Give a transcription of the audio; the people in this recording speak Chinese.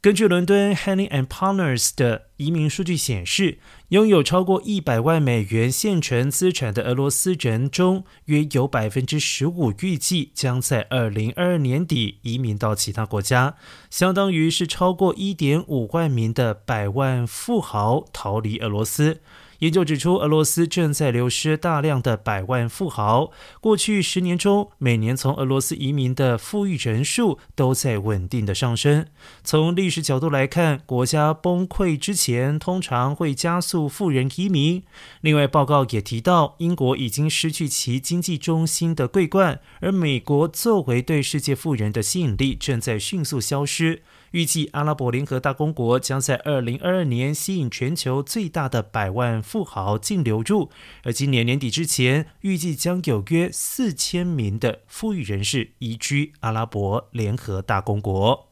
根据伦敦 Henry and Partners 的 移民数据显示，拥有超过一百万美元现存资产的俄罗斯人中，约有百分之十五预计将在二零二二年底移民到其他国家，相当于是超过一点五万名的百万富豪逃离俄罗斯。研究指出，俄罗斯正在流失大量的百万富豪。过去十年中，每年从俄罗斯移民的富裕人数都在稳定的上升。从历史角度来看，国家崩溃之前通常会加速富人移民。另外，报告也提到，英国已经失去其经济中心的桂冠，而美国作为对世界富人的吸引力正在迅速消失。预计阿拉伯联合大公国将在二零二二年吸引全球最大的百万富豪净流入，而今年年底之前，预计将有约四千名的富裕人士移居阿拉伯联合大公国。